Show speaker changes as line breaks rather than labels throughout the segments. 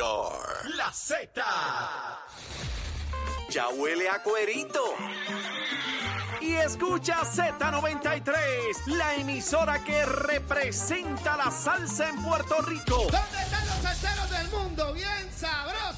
Are
La Z.
Ya huele a cuerito.
Y escucha Z93, la emisora que representa la salsa en Puerto Rico.
¿Dónde están los salseros del mundo? Bien sabrosos.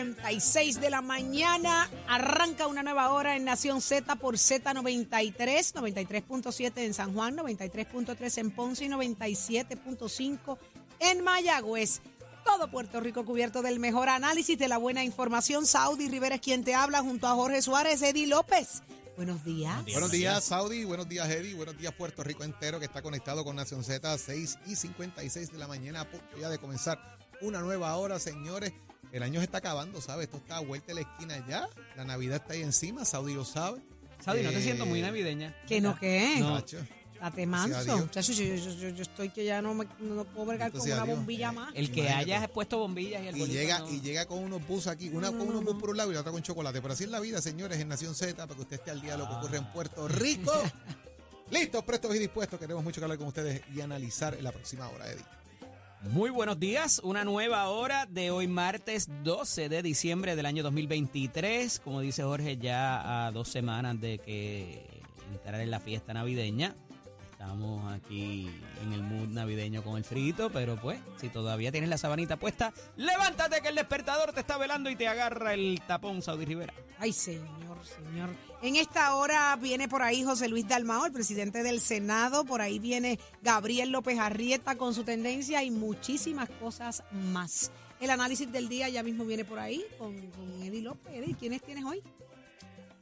56 de la mañana. Arranca una nueva hora en Nación Z por Z93, 93.7 en San Juan, 93.3 en Ponce y 97.5 en Mayagüez. Todo Puerto Rico cubierto del mejor análisis de la buena información. Saudi Rivera es quien te habla junto a Jorge Suárez, Eddie López. Buenos días.
Buenos días, Saudi. Buenos días, Eddie. Buenos días, Puerto Rico entero que está conectado con Nación Z, 6 y 56 de la mañana, a punto ya de comenzar una nueva hora, señores. El año se está acabando, ¿sabes? Esto está a vuelta de la esquina ya. La Navidad está ahí encima, Saudi lo sabe.
Saudi, no te
Eh,
siento muy navideña.
¿Que no qué?
Nacho,
Date manso.
Dios.
Chacho, yo, yo- yo- yo estoy que ya no, me, no puedo bregar con una
Dios.
bombilla más.
El que
Imagínate.
hayas puesto bombillas y el
Y
bolito
llega,
no.
y llega con unos bus aquí, una con unos bus por un lado y la otra con chocolate. Pero así es la vida, señores, en Nación Z, para que usted esté al día de lo que ocurre en Puerto Rico. Listos, prestos y dispuestos. Queremos mucho que hablar con ustedes y analizar en la próxima hora, Eddie.
Muy buenos días, una nueva hora de hoy martes 12 de diciembre del año 2023. Como dice Jorge, ya a dos semanas de que entrar en la fiesta navideña. Estamos aquí en el mood navideño con el frito, pero pues, si todavía tienes la sabanita puesta, levántate que el despertador te está velando y te agarra el tapón, Saudi Rivera.
Ay, señor, señor. En esta hora viene por ahí José Luis Dalmao, el presidente del Senado. Por ahí viene Gabriel López Arrieta con su tendencia y muchísimas cosas más. El análisis del día ya mismo viene por ahí con, con Eddie López. Eddie, ¿quiénes tienes hoy?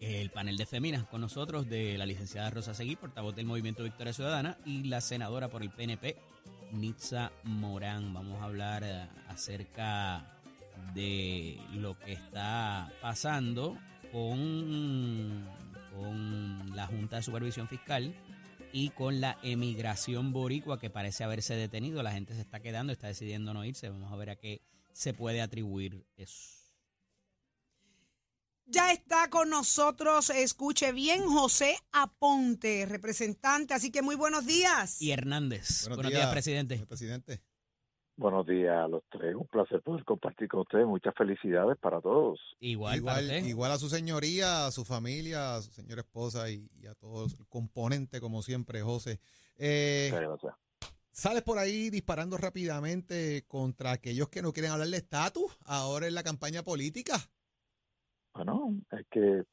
El panel de féminas con nosotros de la licenciada Rosa Seguí, portavoz del Movimiento Victoria Ciudadana, y la senadora por el PNP, Nitza Morán. Vamos a hablar eh, acerca de lo que está pasando con, con la Junta de Supervisión Fiscal y con la emigración boricua que parece haberse detenido. La gente se está quedando, está decidiendo no irse. Vamos a ver a qué se puede atribuir eso.
Ya está con nosotros, escuche bien, José Aponte, representante. Así que muy buenos días.
Y Hernández. Buenos, días, presidente.
presidente.
Buenos días a los tres. Un placer poder compartir con ustedes. Muchas felicidades para todos.
Igual, para
Igual,
usted.
igual a su señoría, a su familia, a su señora esposa y, y a todos el componente, como siempre, José. Eh,
Muchas gracias.
sales por ahí disparando rápidamente contra aquellos que no quieren hablar de estatus ahora en la campaña política.
Bueno, es que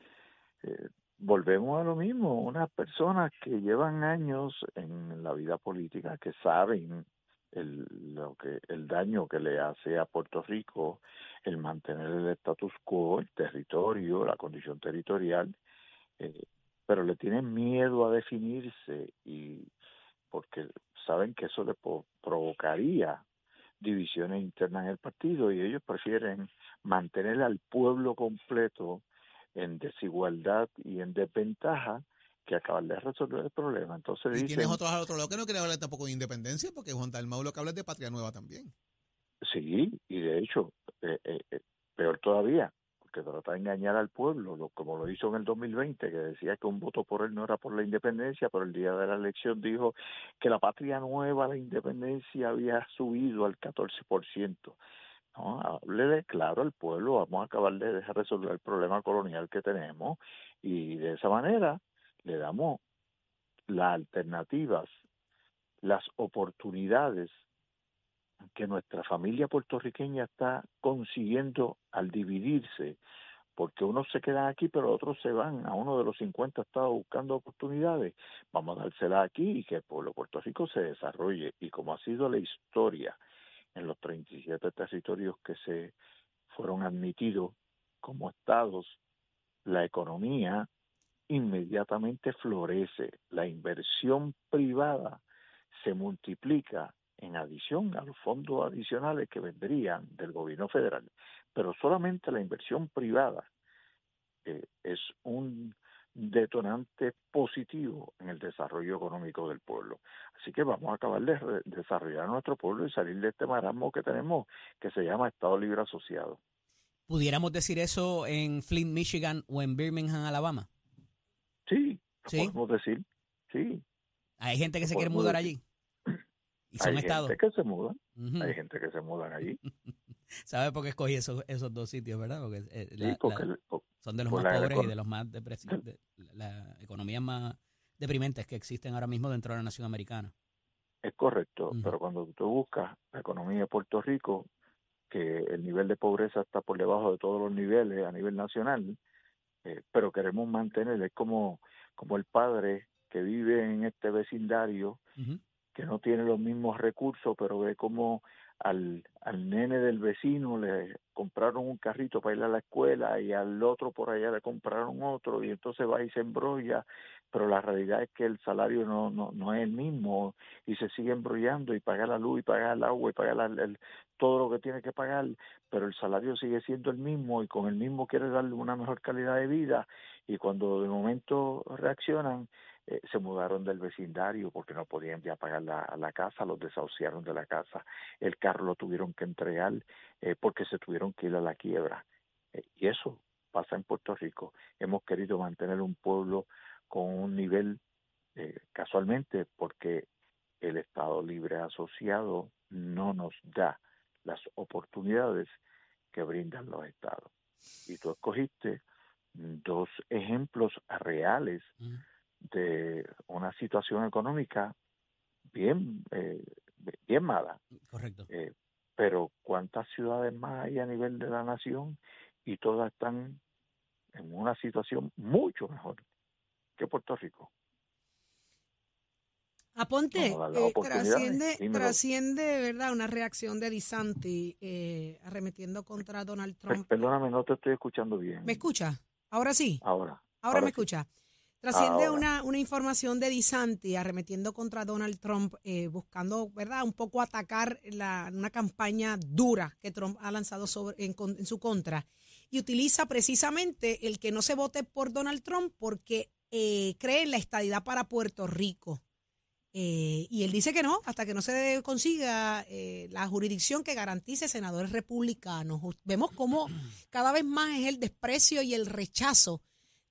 eh, volvemos a lo mismo. Unas personas que llevan años en la vida política, que saben el, lo que, el daño que le hace a Puerto Rico el mantener el status quo, el territorio, la condición territorial, eh, pero le tienen miedo a definirse y porque saben que eso le provocaría divisiones internas en el partido y ellos prefieren mantener al pueblo completo en desigualdad y en desventaja que acabar de resolver el problema. Entonces
Y
dicen,
tienes otros al otro lado que no quieren hablar tampoco de independencia, porque Juan Dalmau lo que habla es de patria nueva también.
sí, y de hecho, eh, eh, eh, peor todavía, porque trata de engañar al pueblo, lo, como lo hizo en el 2020, que decía que un voto por él no era por la independencia, pero el día de la elección dijo que la patria nueva, la independencia, había subido al 14%. No, háblele claro al pueblo, vamos a acabar de dejar resolver el problema colonial que tenemos y de esa manera le damos las alternativas, las oportunidades que nuestra familia puertorriqueña está consiguiendo al dividirse, porque unos se quedan aquí, pero otros se van. A uno de los 50 estados buscando oportunidades. Vamos a dársela aquí y que el pueblo de Puerto Rico se desarrolle. Y como ha sido la historia en los 37 territorios que se fueron admitidos como estados, la economía inmediatamente florece, la inversión privada se multiplica en adición a los fondos adicionales que vendrían del gobierno federal, pero solamente la inversión privada eh, es un detonante positivo en el desarrollo económico del pueblo. Así que vamos a acabar de desarrollar nuestro pueblo y salir de este marasmo que tenemos que se llama Estado Libre Asociado.
¿Pudiéramos decir eso en Flint, Michigan o en Birmingham, Alabama?
Sí, lo
Sí.
podemos decir, sí.
Hay gente que se quiere mudar
decir.
allí. Y son
Hay
estados.
gente que se muda, hay gente que se mudan allí.
¿Sabes por qué escogí esos, esos dos sitios, verdad? Porque eh,
Sí, porque
la- son de los más
la
pobres y de los más depresivos, de las economías más deprimentes que existen ahora mismo dentro de la nación americana.
es correcto, pero cuando tú buscas la economía de Puerto Rico, que el nivel de pobreza está por debajo de todos los niveles a nivel nacional, eh, pero queremos mantener, es como, como el padre que vive en este vecindario que no tiene los mismos recursos, pero ve como al, al nene del vecino le compraron un carrito para ir a la escuela y al otro por allá le compraron otro y entonces va y se embrolla, pero la realidad es que el salario no, no, no es el mismo y se sigue embrollando y paga la luz y paga el agua y paga la- el- todo lo que tiene que pagar, pero el salario sigue siendo el mismo y con el mismo quiere darle una mejor calidad de vida y cuando de momento reaccionan eh, se mudaron del vecindario porque no podían ya pagar la, casa, los desahuciaron de la casa, el carro lo tuvieron que entregar eh, porque se tuvieron que ir a la quiebra. Eh, y eso pasa en Puerto Rico. Hemos querido mantener un pueblo con un nivel, eh, casualmente, porque el Estado Libre Asociado no nos da las oportunidades que brindan los estados. Y tú escogiste dos ejemplos reales. De una situación económica bien eh, bien mala
Correcto.
eh, pero cuántas ciudades más hay a nivel de la nación y todas están en una situación mucho mejor que Puerto Rico
Aponte, eh, trasciende, trasciende, ¿verdad? Una reacción de Disanti eh, arremetiendo contra Donald Trump.
perdóname no te estoy escuchando bien
¿Me escucha? Ahora sí.
ahora
Ahora, me
sí.
escucha. Trasciende una, una información de Disanti arremetiendo contra Donald Trump, eh, buscando, ¿verdad?, un poco atacar la, una campaña dura que Trump ha lanzado sobre, en, su contra. Y utiliza precisamente el que no se vote por Donald Trump porque eh, cree en la estadidad para Puerto Rico. Eh, y él dice que no, hasta que no se consiga eh, la jurisdicción que garantice senadores republicanos. Vemos cómo cada vez más es el desprecio y el rechazo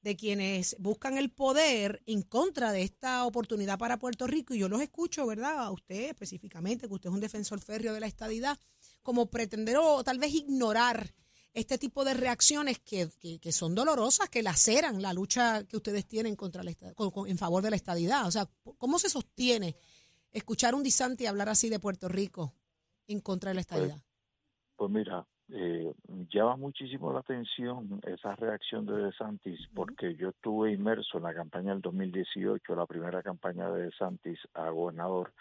de quienes buscan el poder en contra de esta oportunidad para Puerto Rico. Y yo los escucho, ¿verdad? A usted específicamente, que usted es un defensor férreo de la estadidad, como pretender o tal vez ignorar este tipo de reacciones que, que- que son dolorosas, que laceran la lucha que ustedes tienen contra la con- con- en favor de la estadidad. O sea, ¿cómo se sostiene escuchar un disante hablar así de Puerto Rico en contra de la estadidad?
Pues mira, eh, llama muchísimo la atención esa reacción de DeSantis, porque yo estuve inmerso en la campaña del 2018, la primera campaña de DeSantis a gobernador,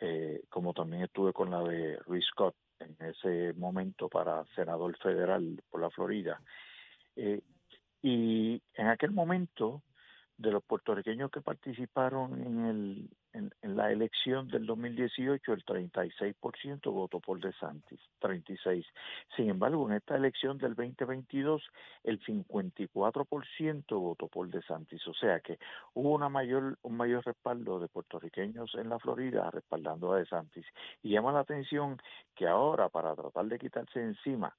eh, como también estuve con la de Rick Scott en ese momento para senador federal por la Florida. Eh, y en aquel momento, de los puertorriqueños que participaron en, el, en, la elección del 2018, el 36% votó por DeSantis, 36. Sin embargo, en esta elección del 2022, el 54% votó por DeSantis. O sea que hubo una mayor, un mayor respaldo de puertorriqueños en la Florida respaldando a DeSantis. Y llama la atención que ahora, para tratar de quitarse encima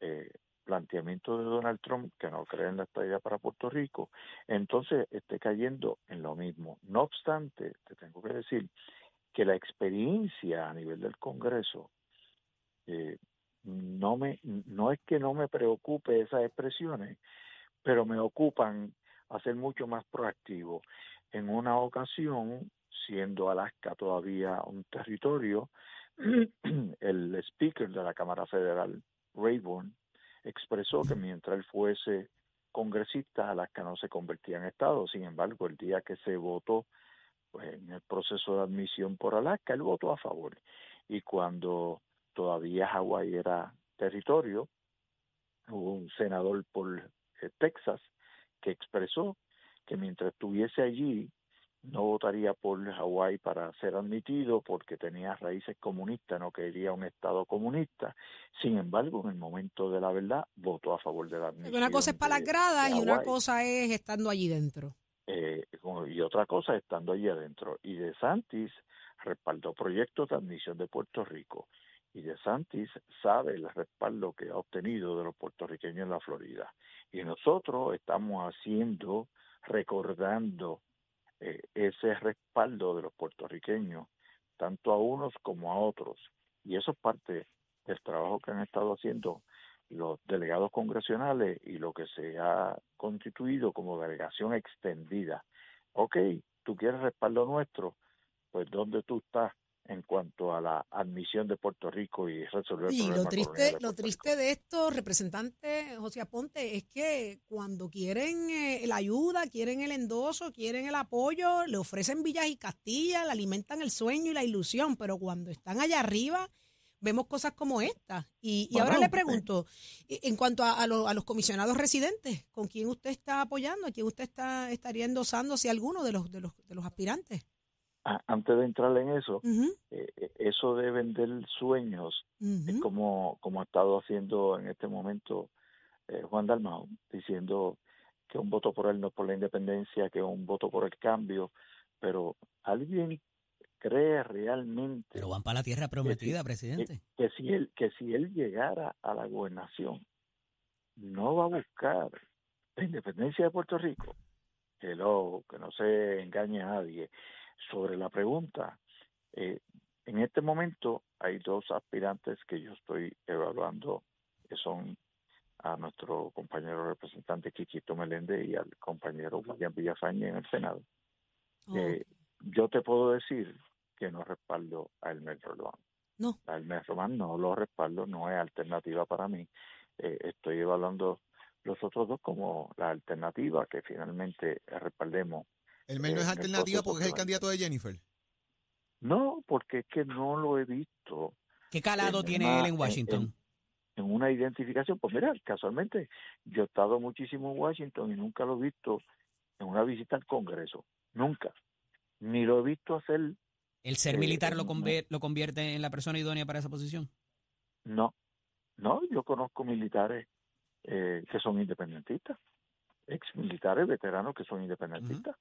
eh, planteamiento de Donald Trump que no cree en la estadía para Puerto Rico, entonces esté cayendo en lo mismo. No obstante, te tengo que decir que la experiencia a nivel del Congreso eh, no me no es que no me preocupe esas expresiones, pero me ocupan a ser mucho más proactivo. En una ocasión siendo Alaska todavía un territorio, el speaker de la Cámara Federal, Rayburn, expresó que mientras él fuese congresista, Alaska no se convertía en Estado. Sin embargo, el día que se votó pues, en el proceso de admisión por Alaska, él votó a favor. Y cuando todavía Hawái era territorio, hubo un senador por eh, Texas que expresó que mientras estuviese allí no votaría por Hawái para ser admitido porque tenía raíces comunistas, no quería un Estado comunista. Sin embargo, en el momento de la verdad, votó a favor de la admisión.
Una cosa es para las gradas y una cosa es estando allí dentro.
Eh, y otra cosa estando allí adentro. Y De Santis respaldó proyectos de admisión de Puerto Rico. Y De Santis sabe el respaldo que ha obtenido de los puertorriqueños en la Florida. Y nosotros estamos haciendo, recordando eh, ese respaldo de los puertorriqueños, tanto a unos como a otros. Y eso es parte del trabajo que han estado haciendo los delegados congresionales y lo que se ha constituido como delegación extendida. Ok, tú quieres respaldo nuestro, pues ¿dónde tú estás en cuanto a la admisión de Puerto Rico y resolver el
Y
problema
lo triste,
de
lo triste de esto, representante José Aponte, es que cuando quieren eh, la ayuda, quieren el endoso, quieren el apoyo, le ofrecen villas y castillas, le alimentan el sueño y la ilusión, pero cuando están allá arriba vemos cosas como esta. Y, y ahora le pregunto, eh, en cuanto a, a lo- a los comisionados residentes, ¿con quién usted está apoyando? ¿A quién usted está estaría endosando si alguno de los de los de los aspirantes?
A- Antes de entrar en eso, eh, eh, eso de vender sueños es
ujú.
como, como ha estado haciendo en este momento eh, Juan Dalmau, diciendo que un voto por él no es por la independencia, que un voto por el cambio, pero alguien cree realmente
Pero van para la tierra prometida, presidente.
que si él que si él llegara a la gobernación no va a buscar la independencia de Puerto Rico que lo que no se engañe a nadie sobre la pregunta eh, en este momento hay dos aspirantes que yo estoy evaluando que son a nuestro compañero representante Quiquito Meléndez y al compañero William Villafañe en el Senado
Oh,
eh, yo te puedo decir que no respaldo a Elmer Román.
No.
A Elmer Román no lo respaldo, no es alternativa para mí. Eh, estoy evaluando los otros dos como la alternativa que finalmente respaldemos.
El mail no
Eh,
es alternativa porque es el candidato de Jennifer.
No, porque es que no lo he visto
¿Qué calado
en
tiene
una-
él en Washington?
en una identificación. Pues mira, casualmente yo he estado muchísimo en Washington y nunca lo he visto en una visita al Congreso. Nunca. Ni lo he visto hacer,
¿El ser
eh,
militar lo,
no.
conver- lo convierte en la persona idónea para esa posición?
no. No, yo conozco militares eh, que son independentistas, ex militares veteranos que son independentistas.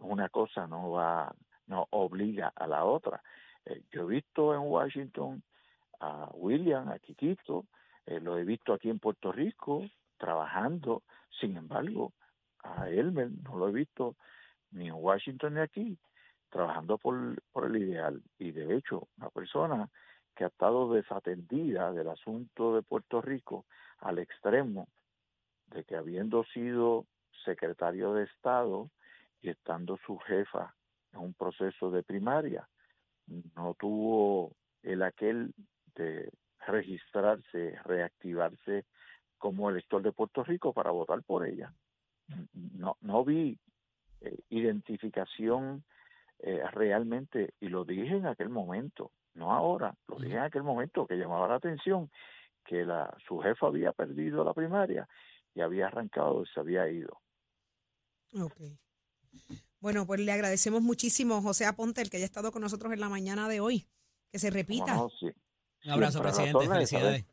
Una cosa no va, no obliga a la otra. Eh, yo he visto en Washington a William, a Quiquito, eh, lo he visto aquí en Puerto Rico trabajando, sin embargo, a Elmer no lo he visto ni en Washington ni aquí, trabajando por, por el ideal. Y de hecho, una persona que ha estado desatendida del asunto de Puerto Rico al extremo de que habiendo sido secretario de Estado y estando su jefa en un proceso de primaria, no tuvo el aquel de registrarse, reactivarse como elector de Puerto Rico para votar por ella. No, no vi eh, identificación eh, realmente, y lo dije en aquel momento, no ahora, lo dije en aquel momento que llamaba la atención que la, su jefa había perdido la primaria y había arrancado y se había ido.
Ok. Bueno, pues le agradecemos muchísimo, José Aponte, el que haya estado con nosotros en la mañana de hoy. Que se repita.
¿Cómo no? Sí.
Un abrazo,
Siempre
presidente.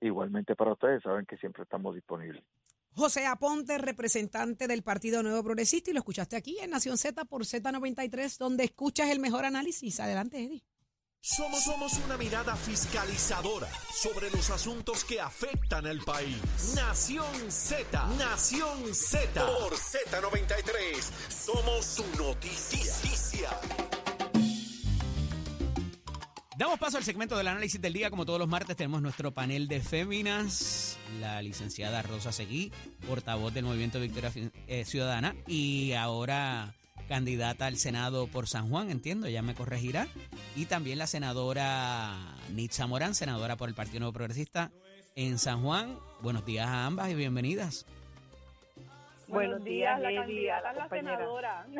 Igualmente para ustedes, saben que siempre estamos disponibles.
José Aponte, representante del Partido Nuevo Progresista, y lo escuchaste aquí en Nación Z por Z93, donde escuchas el mejor análisis. Adelante, Eddie.
Somos, somos una mirada fiscalizadora sobre los asuntos que afectan al país. Nación Z, Nación Z. Por Z93, somos su noticia.
Damos paso al segmento del análisis del día. Como todos los martes, tenemos nuestro panel de féminas. La licenciada Rosa Seguí, portavoz del Movimiento Victoria eh, Ciudadana. Y ahora candidata al Senado por San Juan, entiendo, ya me corregirá. Y también la senadora Nitza Morán, senadora por el Partido Nuevo Progresista en San Juan. Buenos días a ambas y bienvenidas.
Buenos días,
la candidata la
compañera.
senadora.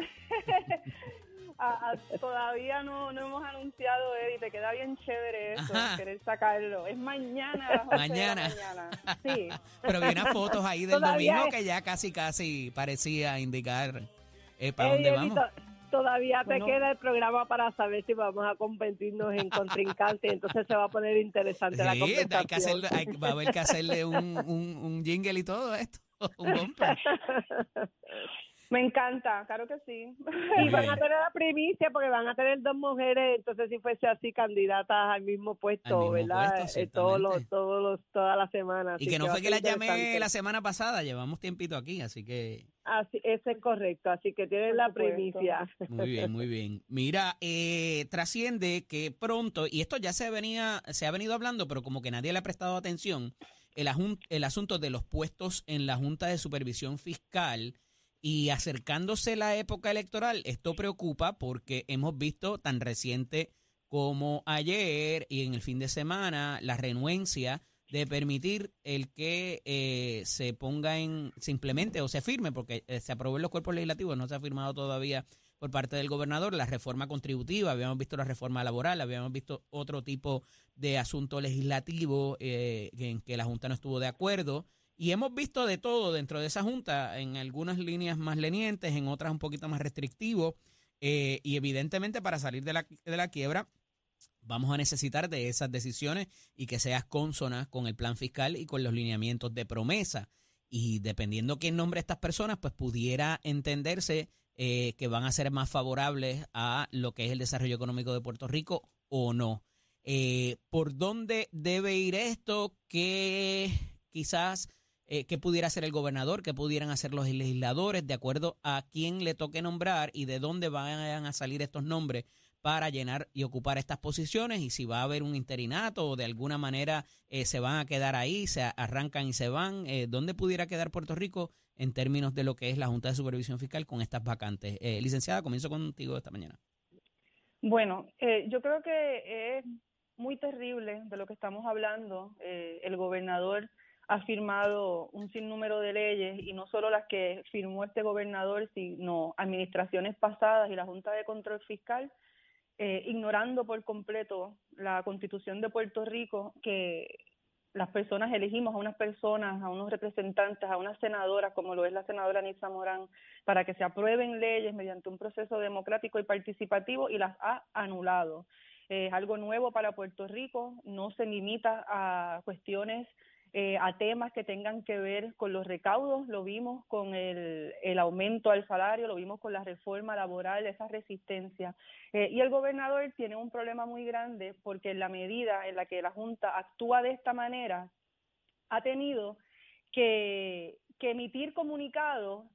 A- a- todavía no, no hemos anunciado, Eddie, te queda bien chévere eso,
Ajá.
querer sacarlo. Es mañana a las 11
Mañana.
de la mañana. Sí.
Pero vi unas fotos ahí del
Todavía
domingo
es-
que ya casi, casi parecía indicar eh, para dónde vamos.
to- todavía
Bueno.
te queda el programa para saber si vamos a competirnos en contrincante, entonces se va a poner interesante la
Sí,
conversación.
hay que hacerle, hay- va a haber que hacerle un, un, un jingle y todo esto. Un bumper.
Me encanta, claro que sí.
y van a tener la primicia porque van a tener dos mujeres, entonces si fuese así candidatas al mismo puesto,
mismo
¿verdad?
puesto,
Eh, todos los, todos los, toda la semana.
Y que no fue
a
que la llamé la semana pasada, llevamos tiempito aquí, así que
Así, eso es correcto, así que tienen
Por
la
supuesto.
primicia.
muy bien, muy bien. Mira, eh, trasciende que pronto, y esto ya se venía, se ha venido hablando, pero como que nadie le ha prestado atención, el, el asunto de los puestos en la Junta de Supervisión Fiscal y acercándose la época electoral, esto preocupa porque hemos visto tan reciente como ayer y en el fin de semana la renuencia de permitir el que eh, se ponga en, se implemente o se firme, porque eh, se aprobó en los cuerpos legislativos, no se ha firmado todavía por parte del gobernador, la reforma contributiva, habíamos visto la reforma laboral, habíamos visto otro tipo de asunto legislativo eh, en que la Junta no estuvo de acuerdo. Y hemos visto de todo dentro de esa Junta, en algunas líneas más lenientes, en otras un poquito más restrictivo. eh, y evidentemente para salir de la, de la quiebra vamos a necesitar de esas decisiones y que seas consona con el plan fiscal y con los lineamientos de promesa. Y dependiendo quién nombre estas personas, pues pudiera entenderse eh, que van a ser más favorables a lo que es el desarrollo económico de Puerto Rico o no. Eh, ¿Por dónde debe ir esto? ¿Qué quizás eh, qué pudiera hacer el gobernador? ¿Qué pudieran hacer los legisladores de acuerdo a quién le toque nombrar y de dónde vayan a salir estos nombres? para llenar y ocupar estas posiciones y si va a haber un interinato o de alguna manera eh, se van a quedar ahí, se arrancan y se van, eh, ¿dónde pudiera quedar Puerto Rico en términos de lo que es la Junta de Supervisión Fiscal con estas vacantes? Eh, licenciada, comienzo contigo esta mañana.
Bueno, eh, yo creo que es muy terrible de lo que estamos hablando. El gobernador ha firmado un sinnúmero de leyes y no solo las que firmó este gobernador, sino administraciones pasadas y la Junta de Control Fiscal, eh, ignorando por completo la constitución de Puerto Rico, que las personas elegimos a unas personas, a unos representantes, a unas senadoras, como lo es la senadora Nitza Morán, para que se aprueben leyes mediante un proceso democrático y participativo y las ha anulado. Eh, es algo nuevo para Puerto Rico, no se limita a cuestiones, eh, a temas que tengan que ver con los recaudos, lo vimos con el, el aumento al salario, lo vimos con la reforma laboral, esa resistencia. Eh, y el gobernador tiene un problema muy grande porque en la medida en la que la Junta actúa de esta manera, ha tenido que, que emitir comunicados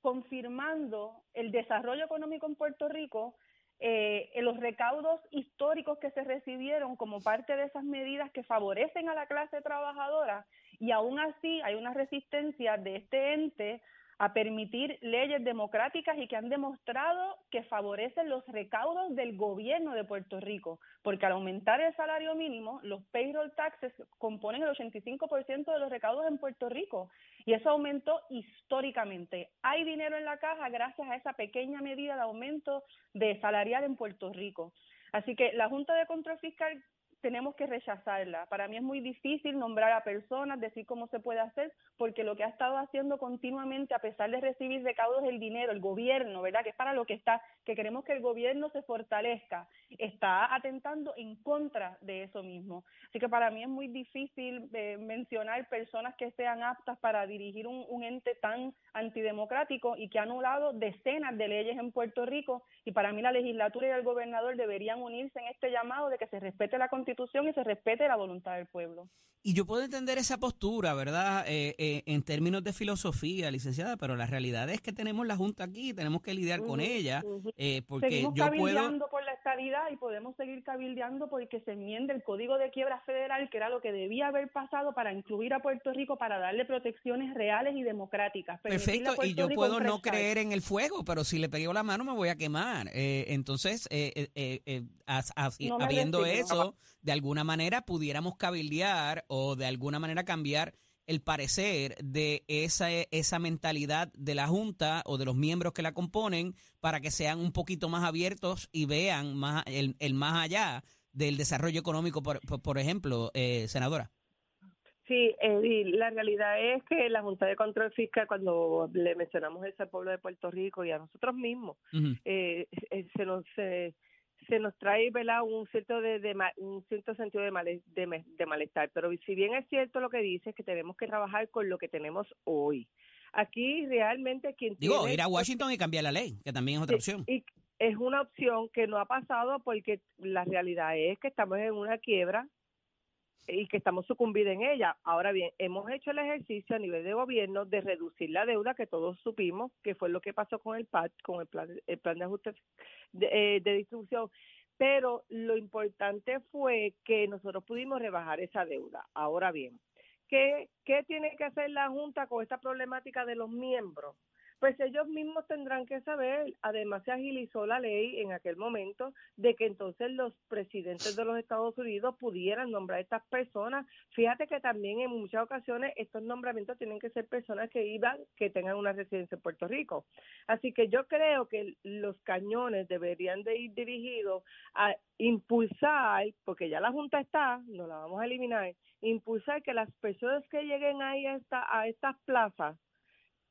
confirmando el desarrollo económico en Puerto Rico, eh, los recaudos históricos que se recibieron como parte de esas medidas que favorecen a la clase trabajadora y aún así hay una resistencia de este ente a permitir leyes democráticas y que han demostrado que favorecen los recaudos del gobierno de Puerto Rico, porque al aumentar el salario mínimo, los payroll taxes componen el 85% de los recaudos en Puerto Rico y eso aumentó históricamente. Hay dinero en la caja gracias a esa pequeña medida de aumento de salarial en Puerto Rico. Así que la Junta de Control Fiscal tenemos que rechazarla. Para mí es muy difícil nombrar a personas, decir cómo se puede hacer, porque lo que ha estado haciendo continuamente, a pesar de recibir recaudos del dinero, el gobierno, ¿verdad? Que es para lo que está, que queremos que el gobierno se fortalezca, está atentando en contra de eso mismo. Así que para mí es muy difícil eh, mencionar personas que sean aptas para dirigir un, un ente tan antidemocrático y que ha anulado decenas de leyes en Puerto Rico. Y para mí la legislatura y el gobernador deberían unirse en este llamado de que se respete la Constitución constitución y se respete la voluntad del pueblo.
Y yo puedo entender esa postura, ¿verdad? Eh, eh, en términos de filosofía, licenciada, pero la realidad es que tenemos la Junta aquí, tenemos que lidiar con ella,
ujú.
eh, porque
Seguimos
yo puedo...
cabildeando por la estabilidad y podemos seguir cabildeando porque se enmiende el Código de Quiebra Federal, que era lo que debía haber pasado para incluir a Puerto Rico, para darle protecciones reales y democráticas.
Perfecto, y yo
Rico
puedo no creer en el fuego, pero si le pego la mano me voy a quemar. Eh, entonces, eh, eh, eh, eh,
No
habiendo eso, de alguna manera pudiéramos cabildear o de alguna manera cambiar el parecer de esa, esa mentalidad de la Junta o de los miembros que la componen para que sean un poquito más abiertos y vean más el, el más allá del desarrollo económico, por, por, por ejemplo, eh, senadora.
Sí, la realidad es que la Junta de Control Fiscal, cuando le mencionamos eso al pueblo de Puerto Rico y a nosotros mismos, eh, eh, se nos se, se nos trae ¿verdad? un cierto de, de un cierto sentido de, male- de, de malestar pero si bien es cierto lo que dice es que tenemos que trabajar con lo que tenemos hoy aquí realmente quien
Digo,
tiene
ir a Washington y cambiar la ley, que también es otra opción.
y es una opción que no ha pasado porque la realidad es que estamos en una quiebra y que estamos sucumbidos en ella. Ahora bien, hemos hecho el ejercicio a nivel de gobierno de reducir la deuda que todos supimos que fue lo que pasó con el PAT, con el plan, el plan de ajuste de, eh, de distribución. Pero lo importante fue que nosotros pudimos rebajar esa deuda. Ahora bien, ¿qué, qué tiene que hacer la Junta con esta problemática de los miembros? Pues ellos mismos tendrán que saber, además se agilizó la ley en aquel momento de que entonces los presidentes de los Estados Unidos pudieran nombrar a estas personas. Fíjate que también en muchas ocasiones estos nombramientos tienen que ser personas que iban, que tengan una residencia en Puerto Rico. Así que yo creo que los cañones deberían de ir dirigidos a impulsar, porque ya la Junta está, no la vamos a eliminar, impulsar que las personas que lleguen ahí a, esta, a estas plazas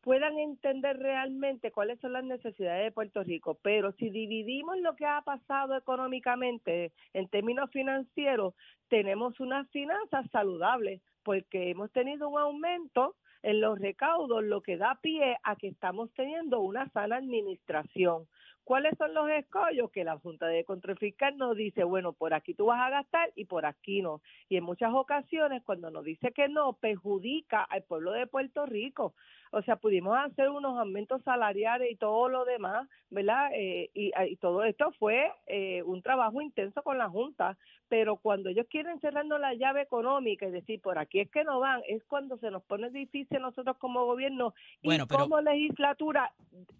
puedan entender realmente cuáles son las necesidades de Puerto Rico. Pero si dividimos lo que ha pasado económicamente en términos financieros, tenemos unas finanzas saludables porque hemos tenido un aumento en los recaudos, lo que da pie a que estamos teniendo una sana administración. ¿Cuáles son los escollos? Que la Junta de Control Fiscal nos dice, bueno, por aquí tú vas a gastar y por aquí no. Y en muchas ocasiones, cuando nos dice que no, perjudica al pueblo de Puerto Rico. O sea, pudimos hacer unos aumentos salariales y todo lo demás, ¿verdad? Eh, y, y todo esto fue eh, un trabajo intenso con la Junta, pero cuando ellos quieren cerrarnos la llave económica y decir, por aquí es que no van, es cuando se nos pone difícil nosotros como gobierno
Bueno,
y
pero-
como legislatura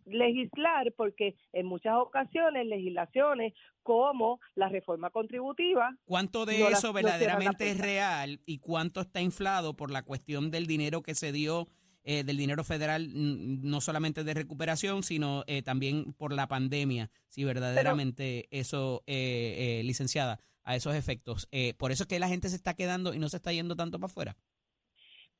legislar, porque en muchas ocasiones legislaciones como la reforma contributiva.
¿Cuánto de
no
eso
la
verdaderamente es real y cuánto está inflado por la cuestión del dinero que se dio, eh, del dinero federal, no solamente de recuperación, sino eh, también por la pandemia? Si verdaderamente eso, eh, eh, licenciada, a esos efectos. Eh, por eso es que la gente se está quedando y no se está yendo tanto para afuera.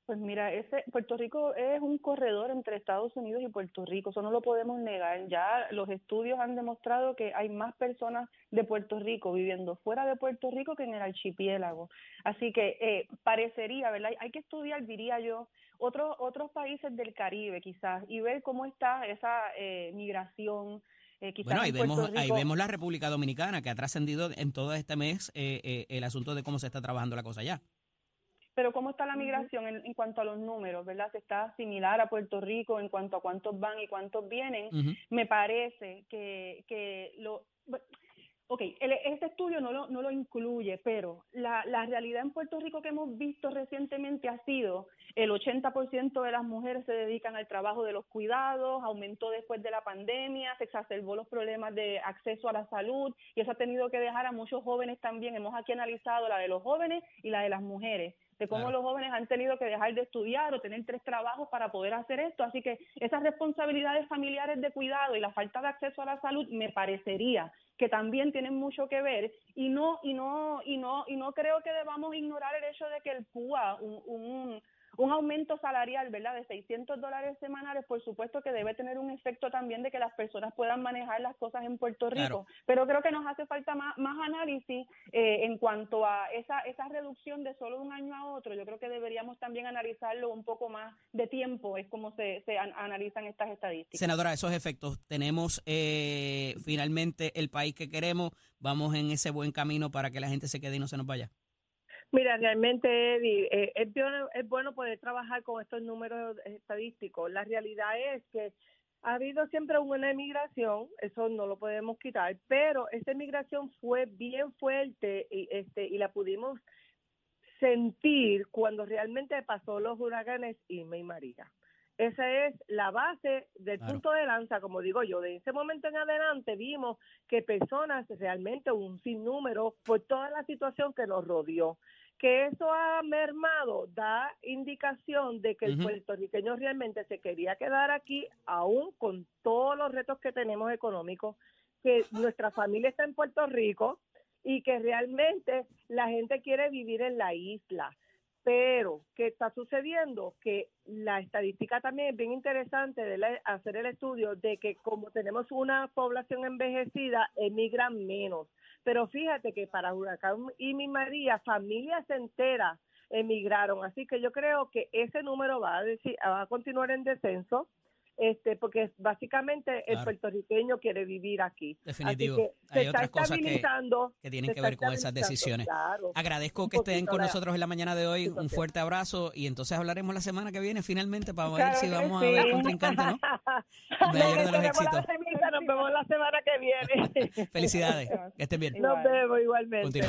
Pues mira, ese Puerto Rico es un corredor entre Estados Unidos y Puerto Rico, eso no lo podemos negar. Ya los estudios han demostrado que hay más personas de Puerto Rico viviendo fuera de Puerto Rico que en el archipiélago. Así que eh, parecería, ¿verdad? Hay que estudiar, diría yo, otros otros países del Caribe quizás y ver cómo está esa eh, migración. Eh,
Bueno, ahí vemos, ahí vemos la República Dominicana, que ha trascendido en todo este mes eh, eh, el asunto de cómo se está trabajando la cosa allá.
Pero ¿cómo está la migración en, en cuanto a los números, verdad? ¿Se está similar a Puerto Rico en cuanto a cuántos van y cuántos vienen? Me parece que, que lo... Ok, el- este estudio no lo, no lo incluye, pero la, la realidad en Puerto Rico que hemos visto recientemente ha sido el 80% de las mujeres se dedican al trabajo de los cuidados, aumentó después de la pandemia, se exacerbó los problemas de acceso a la salud y eso ha tenido que dejar a muchos jóvenes también. Hemos aquí analizado la de los jóvenes y la de las mujeres de cómo
Claro.
los jóvenes han tenido que dejar de estudiar o tener tres trabajos para poder hacer esto. Así que esas responsabilidades familiares de cuidado y la falta de acceso a la salud me parecería que también tienen mucho que ver y no y no y no y no creo que debamos ignorar el hecho de que el PUA un, un, un aumento salarial, ¿verdad? De 600 dólares semanales, por supuesto que debe tener un efecto también de que las personas puedan manejar las cosas en Puerto Rico.
Claro.
Pero creo que nos hace falta más, más análisis eh, en cuanto a esa, esa reducción de solo un año a otro. Yo creo que deberíamos también analizarlo un poco más de tiempo, es como se, se an- analizan estas estadísticas.
Senadora, esos efectos, tenemos eh, finalmente el país que queremos, vamos en ese buen camino para que la gente se quede y no se nos vaya.
Mira, realmente, Eddie, eh, es, bueno, es bueno poder trabajar con estos números estadísticos. La realidad es que ha habido siempre una emigración, eso no lo podemos quitar, pero esta emigración fue bien fuerte y, este, y la pudimos sentir cuando realmente pasó los huracanes Irma y María. Esa es la base del
Claro.
punto de lanza, como digo yo. De ese momento en adelante vimos que personas, realmente un sinnúmero, por toda la situación que nos rodeó, que eso ha mermado, da indicación de que el
Ujú.
puertorriqueño realmente se quería quedar aquí, aún con todos los retos que tenemos económicos, que nuestra familia está en Puerto Rico y que realmente la gente quiere vivir en la isla. Pero, ¿qué está sucediendo? Que la estadística también es bien interesante de la- hacer el estudio de que como tenemos una población envejecida, emigran menos. Pero fíjate que para Huracán y María, familias enteras emigraron. Así que yo creo que ese número va a, decir, va a continuar en descenso. Este, porque básicamente el
Claro.
puertorriqueño quiere vivir aquí.
Definitivo.
Así que se
Hay otras cosas que, que tienen que ver con esas decisiones.
claro.
Agradezco que estén con nosotros en la mañana de hoy. Un fuerte abrazo y entonces hablaremos la semana que viene finalmente para ver
Claro
si vamos
sí.
a ver contrincante, ¿no? De los éxitos.
Nos vemos la semana que viene.
Felicidades. Que estén bien.
Nos vemos igualmente.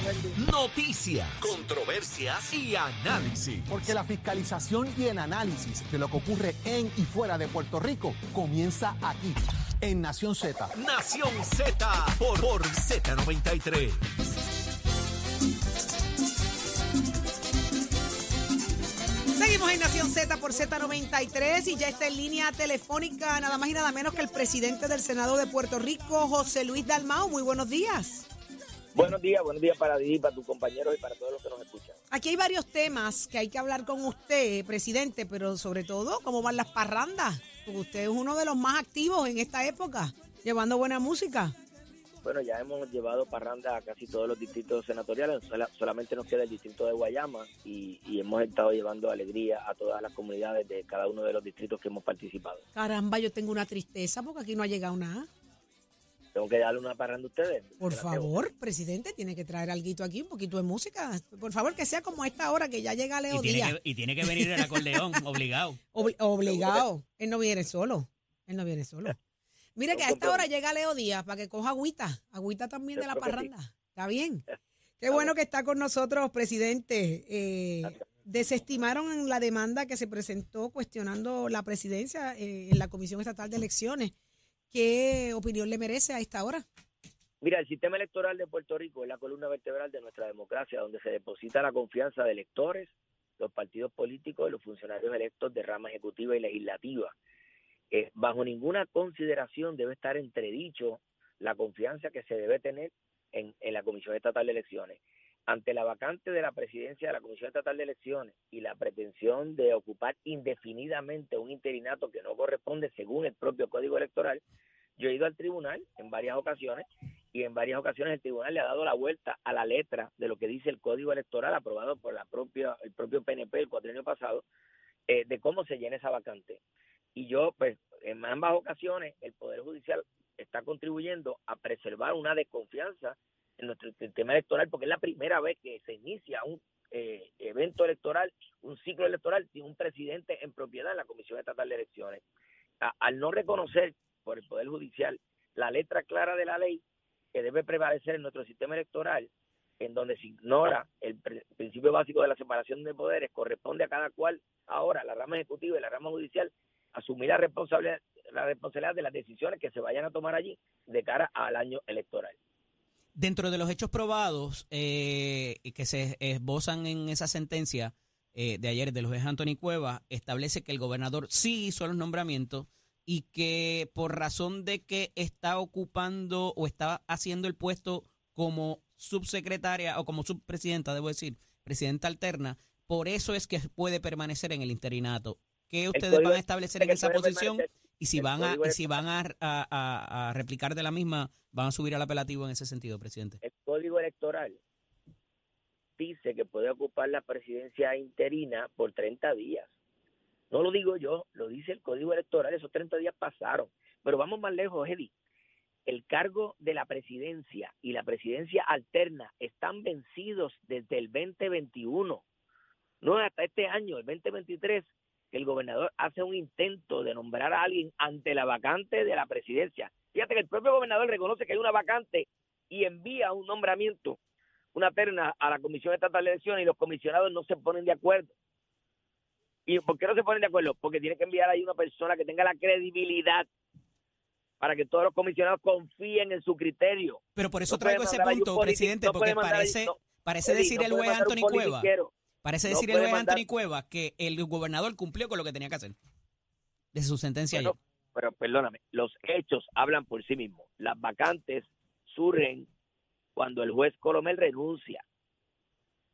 Noticias, controversias y análisis.
Porque la fiscalización y el análisis de lo que ocurre en y fuera de Puerto Rico comienza aquí, en Nación Z.
Nación Z por, por Z93.
Seguimos en Nación Z por Z93 y ya está en línea telefónica nada más y nada menos que el presidente del Senado de Puerto Rico, José Luis Dalmao. Muy buenos días.
Buenos días, buenos días para ti, para tus compañeros y para todos los que nos escuchan.
Aquí hay varios temas que hay que hablar con usted, presidente, pero sobre todo, ¿cómo van las parrandas? Porque usted es uno de los más activos en esta época, llevando buena música.
Bueno, ya hemos llevado parranda a casi todos los distritos senatoriales, sola- solamente nos queda el distrito de Guayama y, y hemos estado llevando alegría a todas las comunidades de cada uno de los distritos que hemos participado.
Caramba, yo tengo una tristeza porque aquí no ha llegado nada.
Tengo que darle una parranda a ustedes.
Por favor, presidente, tiene que traer algo aquí, un poquito de música. Por favor, que sea como a esta hora que ya llega Leo
Y tiene,
Díaz.
que, y tiene que venir el acordeón, obligado.
Obli- obligado. Él no viene solo. Él no viene solo. Mire que a esta hora llega Leo Díaz para que coja agüita. Agüita también de la
sí.
parranda. ¿Está bien? Qué bueno que está con nosotros, presidente. Eh, desestimaron la demanda que se presentó cuestionando la presidencia eh, en la Comisión Estatal de Elecciones. ¿Qué opinión le merece a esta hora?
Mira, el sistema electoral de Puerto Rico es la columna vertebral de nuestra democracia, donde se deposita la confianza de electores, los partidos políticos y los funcionarios electos de rama ejecutiva y legislativa. Eh, bajo ninguna consideración debe estar entredicho la confianza que se debe tener en, en la Comisión Estatal de Elecciones. Ante la vacante de la presidencia de la Comisión Estatal de Elecciones y la pretensión de ocupar indefinidamente un interinato que no corresponde según el propio Código Electoral, yo he ido al tribunal en varias ocasiones y en varias ocasiones el tribunal le ha dado la vuelta a la letra de lo que dice el Código Electoral aprobado por la propia el propio PNP el cuatrienio pasado eh, de cómo se llena esa vacante. Y yo, pues, en ambas ocasiones el Poder Judicial está contribuyendo a preservar una desconfianza en nuestro sistema electoral porque es la primera vez que se inicia un eh, evento electoral, un ciclo electoral sin un presidente en propiedad en la Comisión Estatal de Elecciones. Al no reconocer por el Poder Judicial la letra clara de la ley que debe prevalecer en nuestro sistema electoral, en donde se ignora el principio básico de la separación de poderes, corresponde a cada cual ahora, la rama ejecutiva y la rama judicial, asumir la responsabilidad, la responsabilidad de las decisiones que se vayan a tomar allí de cara al año electoral.
Dentro de los hechos probados eh, que se esbozan en esa sentencia eh, de ayer de los juez Anthony Cueva, establece que el gobernador sí hizo los nombramientos y que por razón de que está ocupando o está haciendo el puesto como subsecretaria o como subpresidenta, debo decir, presidenta alterna, por eso es que puede permanecer en el interinato. ¿Qué ustedes van a establecer en esa posición? Y si van a, y si van a, a- a- replicar de la misma, van a subir al apelativo en ese sentido, presidente.
el código electoral dice que puede ocupar la presidencia interina por 30 días. No lo digo yo, lo dice el código electoral, esos 30 días pasaron. Pero vamos más lejos, Eddie. El cargo de la presidencia y la presidencia alterna están vencidos desde el 2021. No hasta este año, el 2023, que el gobernador hace un intento de nombrar a alguien ante la vacante de la presidencia. Fíjate que el propio gobernador reconoce que hay una vacante y envía un nombramiento, una terna a la Comisión Estatal de Elecciones y los comisionados no se ponen de acuerdo. ¿Y por qué no se ponen de acuerdo? Porque tiene que enviar ahí una persona que tenga la credibilidad para que todos los comisionados confíen en su criterio.
Pero por eso
No
traigo ese punto, presidente, porque parece,
no,
parece decir
no
el juez Anthony Cueva. Parece
No
decir el juez
mandar-
Anthony Cueva que el gobernador cumplió con lo que tenía que hacer. Desde su sentencia
Bueno,
ayer.
pero perdóname, los hechos hablan por sí mismos. Las vacantes surgen cuando el juez Colomel renuncia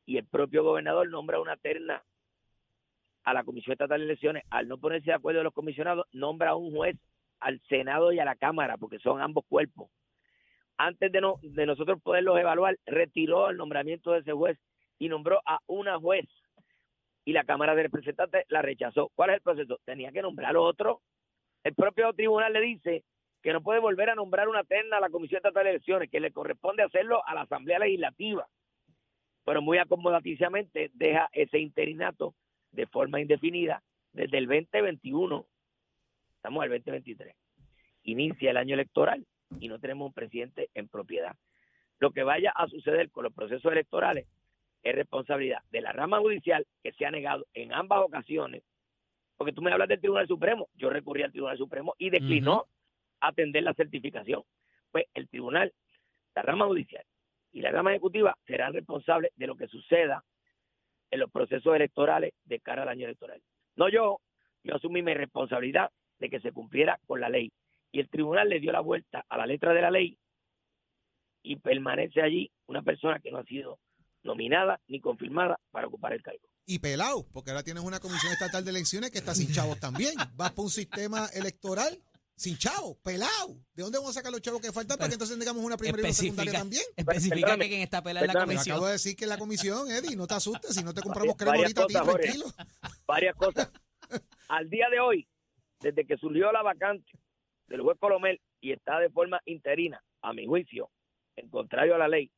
y el propio gobernador nombra una terna a la Comisión Estatal de Elecciones. Al no ponerse de acuerdo los comisionados, nombra a un juez al Senado y a la Cámara, porque son ambos cuerpos. Antes de, no, de nosotros poderlos evaluar, retiró el nombramiento de ese juez y nombró a una juez. Y la Cámara de Representantes la rechazó. ¿Cuál es el proceso? Tenía que nombrar otro el propio tribunal le dice que no puede volver a nombrar una terna a la Comisión Estatal de Elecciones, que le corresponde hacerlo a la Asamblea Legislativa. Pero muy acomodaticiamente deja ese interinato de forma indefinida desde el 2021. Estamos al 2023. Inicia el año electoral y no tenemos un presidente en propiedad. Lo que vaya a suceder con los procesos electorales es responsabilidad de la rama judicial que se ha negado en ambas ocasiones porque tú me hablas del Tribunal Supremo, yo recurrí al Tribunal Supremo y declinó atender la certificación. Pues el tribunal, la rama judicial y la rama ejecutiva serán responsables de lo que suceda en los procesos electorales de cara al año electoral. No yo, yo asumí mi responsabilidad de que se cumpliera con la ley. Y el tribunal le dio la vuelta a la letra de la ley y permanece allí una persona que no ha sido nominada ni confirmada para ocupar el cargo.
Y pelado, porque ahora tienes una comisión estatal de elecciones que está sin chavos también. Vas por un sistema electoral sin chavos, pelado. ¿De dónde vamos a sacar los chavos que faltan para que entonces tengamos una primaria y una secundaria también?
Especifica que quien está pelada en la comisión.
Acabo de decir que la comisión, Eddie, no te asustes, si no te compramos crema ahorita a ti,
Jorge.
tranquilo.
varias cosas. Al día de hoy, desde que surgió la vacante del juez Colomel y está de forma interina, a mi juicio, en contrario a la ley,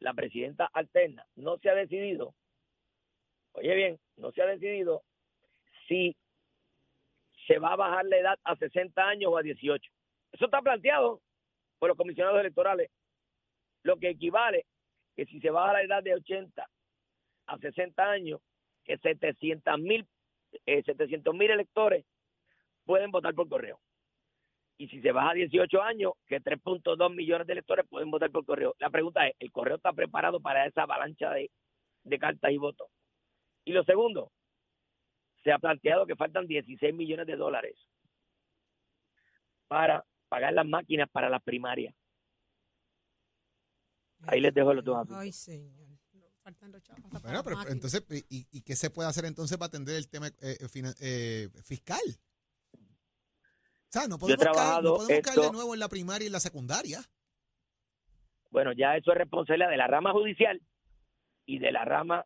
la presidenta alterna no se ha decidido, oye bien, no se ha decidido si se va a bajar la edad a 60 años o a 18. Eso está planteado por los comisionados electorales, lo que equivale que si se baja la edad de 80 a 60 años, que 700 mil eh, 700 mil electores pueden votar por correo. Y si se baja a 18 años, que 3.2 millones de electores pueden votar por correo. La pregunta es, ¿el correo está preparado para esa avalancha de, de cartas y votos? Y lo segundo, se ha planteado que faltan 16 millones de dólares para pagar las máquinas para las primarias. Ahí les dejo los dos asuntos.
Ay, señor. Faltan los chavos hasta para
Bueno, pero
máquinas.
entonces, ¿y, y qué se puede hacer entonces para atender el tema eh, fina- eh, fiscal? O sea, no
Yo he
podemos, caer, no
trabajado
podemos caer de nuevo en la primaria y en la secundaria.
Bueno, ya eso es responsabilidad de la rama judicial y de la rama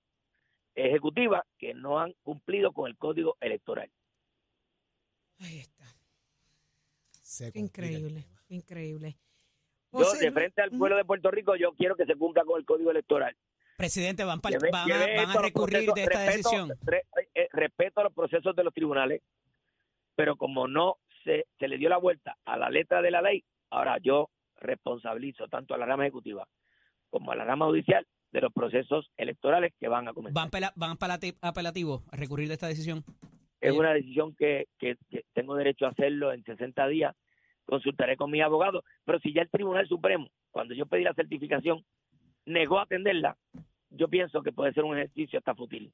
ejecutiva que no han cumplido con el código electoral.
Ahí está. Increíble, increíble.
Yo, de frente al pueblo de Puerto Rico, yo quiero que se cumpla con el código electoral.
Presidente, van,
Llevé-
van, a, van recurrir
procesos-
de esta
respeto-
decisión.
re- eh, respeto a los procesos de los tribunales, pero como no se, se le dio la vuelta a la letra de la ley, ahora yo responsabilizo tanto a la rama ejecutiva como a la rama judicial de los procesos electorales que van a comenzar.
Van, pela- van apelati- apelativos a recurrir de esta decisión.
es una decisión que, que- que tengo derecho a hacerlo en 60 días. Consultaré con mi abogado. Pero si ya el Tribunal Supremo, cuando yo pedí la certificación, negó atenderla, yo pienso que puede ser un ejercicio hasta fútil.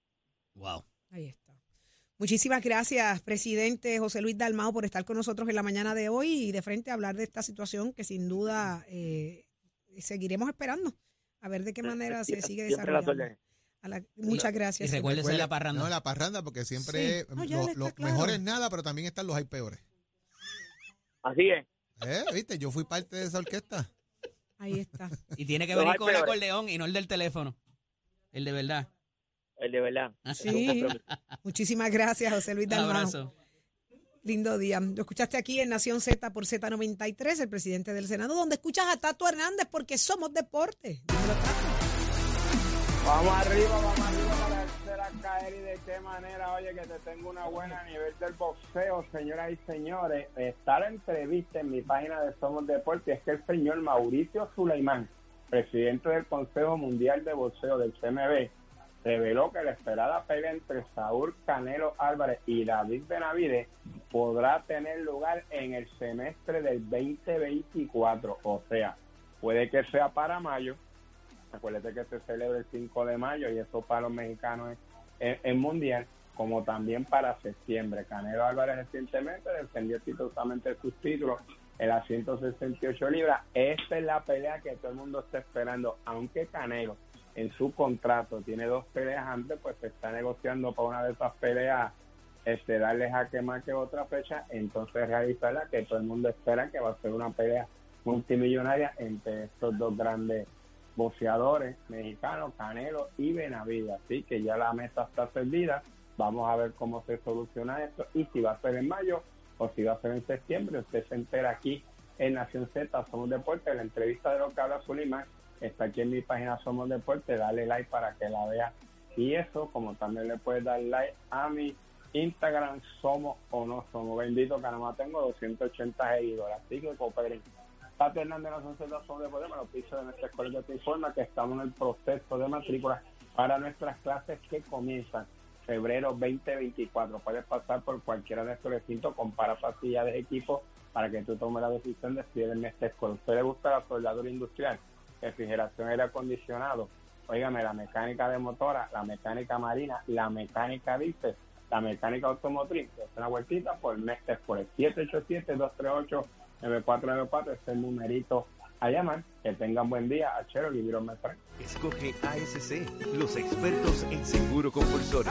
Wow.
Ahí está. Muchísimas gracias, presidente José Luis Dalmao, por estar con nosotros en la mañana de hoy y de frente a hablar de esta situación que sin duda eh, seguiremos esperando a ver de qué manera se sigue desarrollando. la- muchas gracias.
y recuérdese de la parranda.
No, la parranda, porque siempre
Sí. No, ya
lo,
le está
lo
claro.
mejor es nada, pero también están los hay peores.
Así es.
¿Eh? ¿Viste? Yo fui parte de esa orquesta.
Ahí está.
Y tiene que
Los
venir con el acordeón y no el del teléfono. El de verdad.
El de verdad.
Sí. Muchísimas gracias, José Luis
Un
Dalmau.
abrazo.
Lindo día. Lo escuchaste aquí en Nación Z por Z93, el presidente del Senado, donde escuchas a Tato Hernández porque somos deporte.
Vamos arriba, vamos arriba para hacer caer y de qué manera, oye, que te tengo una buena a nivel del boxeo, señoras y señores. Está la entrevista en mi página de Somos Deporte, es que el señor Mauricio Suleimán, presidente del Consejo Mundial de Boxeo del CMB, reveló que la esperada pelea entre Saúl Canelo Álvarez y David Benavides podrá tener lugar en el semestre del 2024, o sea, puede que sea para mayo, Acuérdate que se celebra el 5 de mayo y eso para los mexicanos es, mundial, como también para septiembre. Canelo Álvarez recientemente defendió exitosamente sus títulos en las 168 libras. Esta es la pelea que todo el mundo está esperando, aunque Canelo en su contrato tiene dos peleas antes, pues se está negociando para una de esas peleas este, darle jaque más que otra fecha, entonces realizarla, que todo el mundo espera que va a ser una pelea multimillonaria entre estos dos grandes boxeadores mexicanos, Canelo y Benavides. Así que ya la mesa está servida. Vamos a ver cómo se soluciona esto y si va a ser en mayo o si va a ser en septiembre. Usted se entera aquí en Nación Z, Somos Deporte. La entrevista de lo que habla Sulimán está aquí en mi página Somos Deporte. Dale like para que la vea. Y eso, como también le puedes dar like a mi Instagram, Somos o No Somos. Bendito que nada más tengo 280 seguidores. Así que cooperen. Tato Hernández Z Somos Deporte, me lo piso de nuestra escuela te informa que estamos en el proceso de matrícula para nuestras clases que comienzan febrero 2024. Puedes pasar por cualquiera de nuestros recintos, compara facilidades de equipo para que tú tomes la decisión de estudiar en esta escuela. ¿A usted le gusta la soldadura industrial, refrigeración, aire acondicionado? Óigame, la mecánica de motora, la mecánica marina, la mecánica diésel, la mecánica automotriz. Es una vueltita por por el 787-238-9494. Es el numerito a llamar. Que tengan buen día. Achero, Libro me trae.
Escoge ASC, los expertos en seguro compulsorio.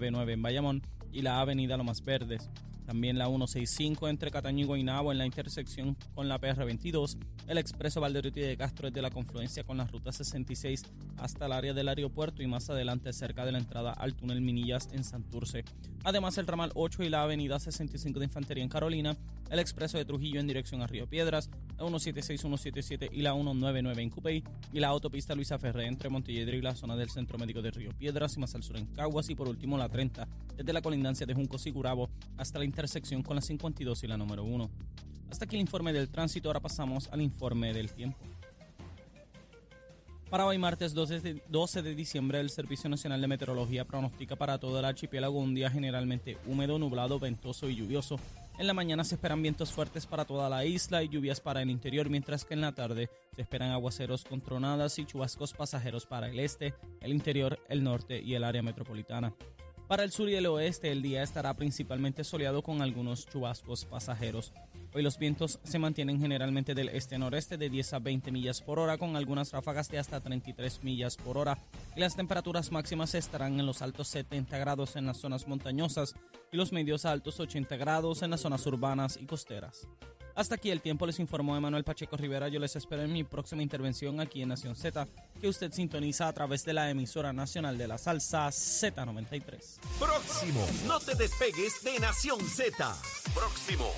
199 en Bayamón y la avenida Lomas Verdes. También la 165 entre Cataño y Guaynabo en la intersección con la PR22, el expreso Valderotti de Castro desde la confluencia con la ruta 66 hasta el área del aeropuerto y más adelante cerca de la entrada al túnel Minillas en Santurce. Además el ramal 8 y la avenida 65 de Infantería en Carolina, el expreso de Trujillo en dirección a Río Piedras, la 176, 177 y la 199 en Cupey y la autopista Luisa Ferré entre Montelledre y la zona del Centro Médico de Río Piedras y más al sur en Caguas y por último la 30 desde la colindancia de Juncos y Curabo hasta la intersección con la 52 y la número 1. Hasta aquí el informe del tránsito, ahora pasamos al informe del tiempo. Para hoy martes 12 de, 12 de diciembre, el Servicio Nacional de Meteorología pronostica para todo el archipiélago un día generalmente húmedo, nublado, ventoso y lluvioso. En la mañana se esperan vientos fuertes para toda la isla y lluvias para el interior, mientras que en la tarde se esperan aguaceros con tronadas y chubascos pasajeros para el este, el interior, el norte y el área metropolitana. Para el sur y el oeste, el día estará principalmente soleado con algunos chubascos pasajeros. Hoy los vientos se mantienen generalmente del este-noreste de 10 a 20 millas por hora, con algunas ráfagas de hasta 33 millas por hora. Y las temperaturas máximas estarán en los altos 70 grados en las zonas montañosas y los medios altos 80 grados en las zonas urbanas y costeras. Hasta aquí el tiempo les informó Emanuel Pacheco Rivera. Yo les espero en mi próxima intervención aquí en Nación Z, que usted sintoniza a través de la emisora nacional de la salsa Z93.
Próximo. No te despegues de Nación Z. Próximo.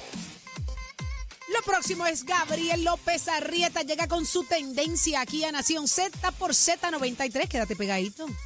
Lo próximo es Gabriel López Arrieta. Llega con su tendencia aquí a Nación Z por Z93. Quédate pegadito.
¡Feliz